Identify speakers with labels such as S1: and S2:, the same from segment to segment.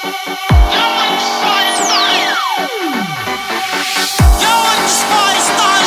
S1: You're on the spot,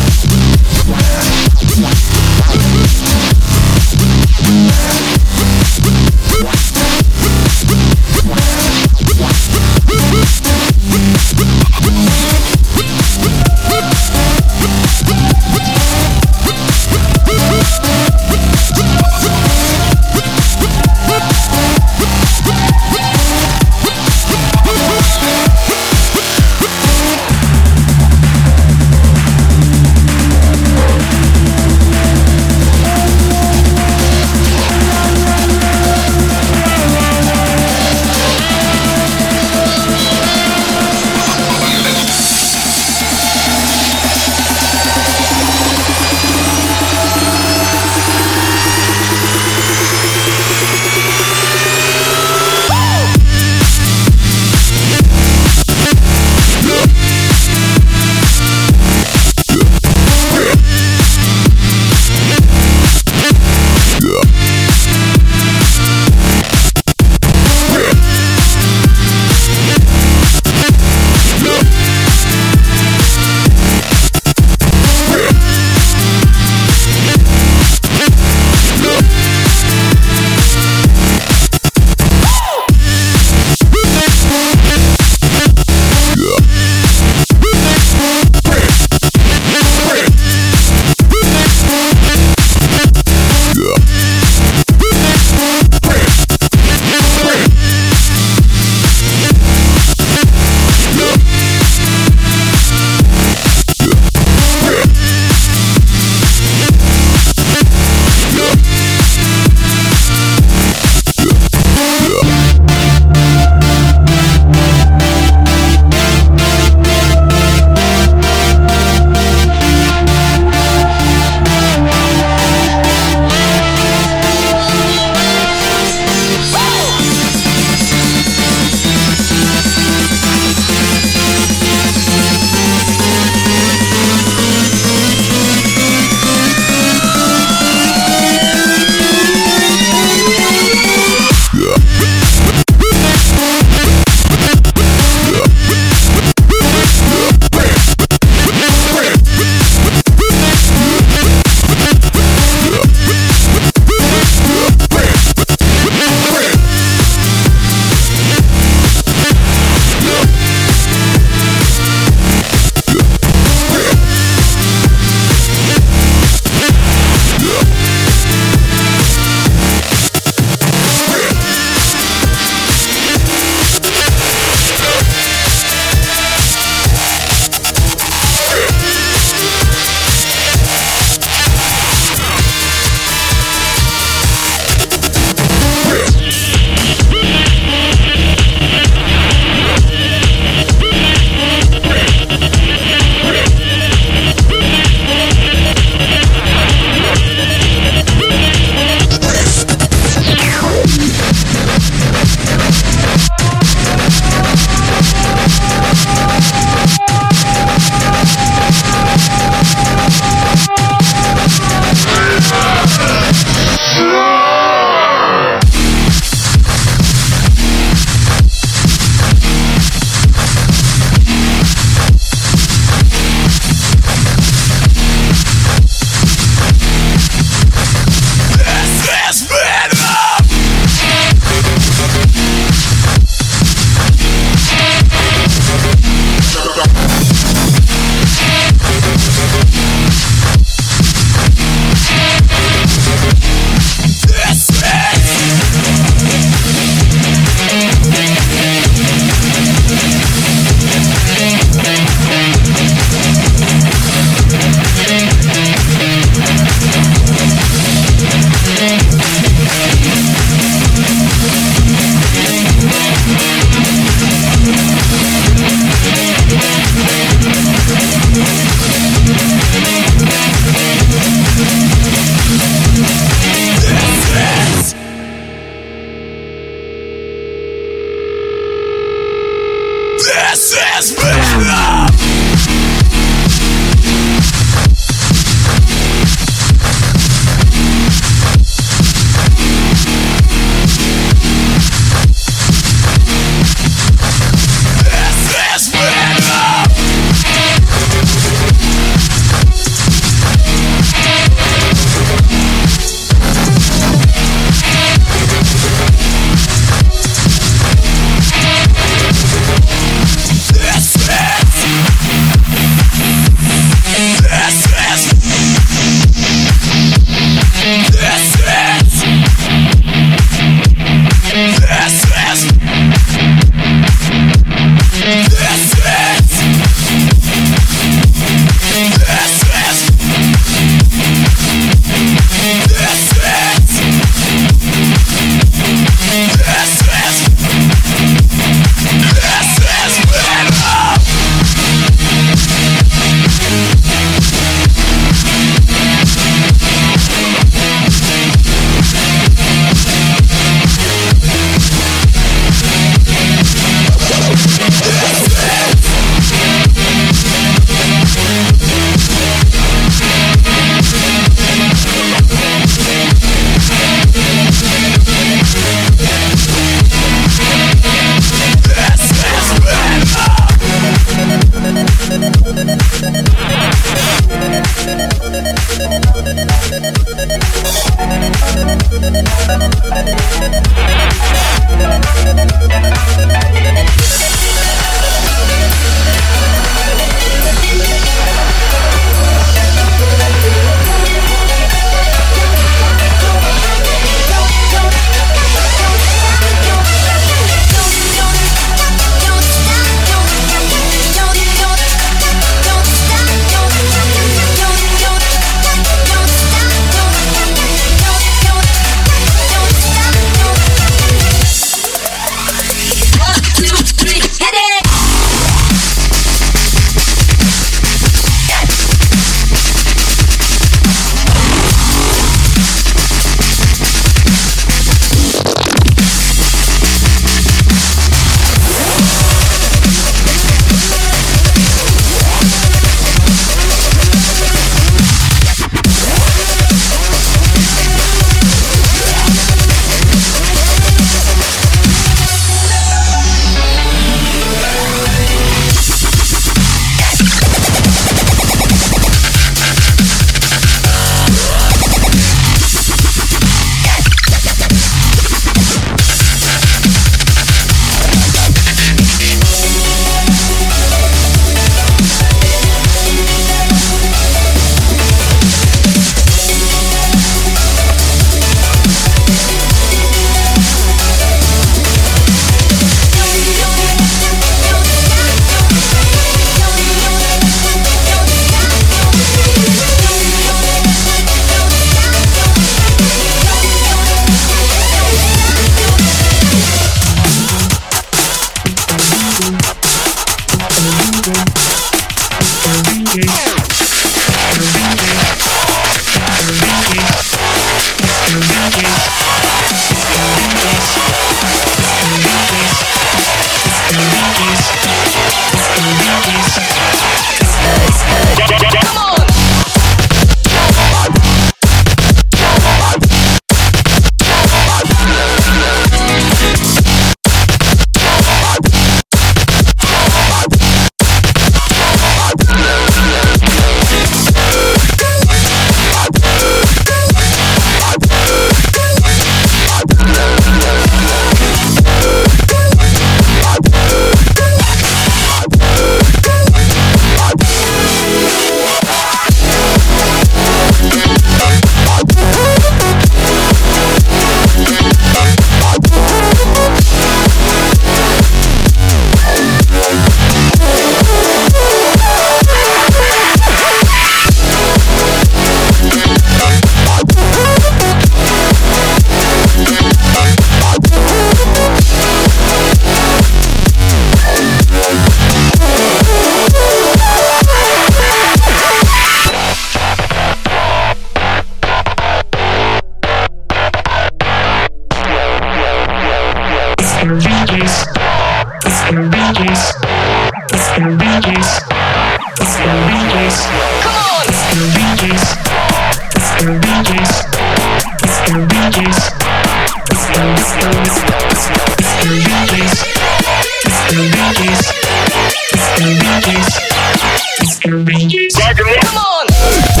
S1: Come on.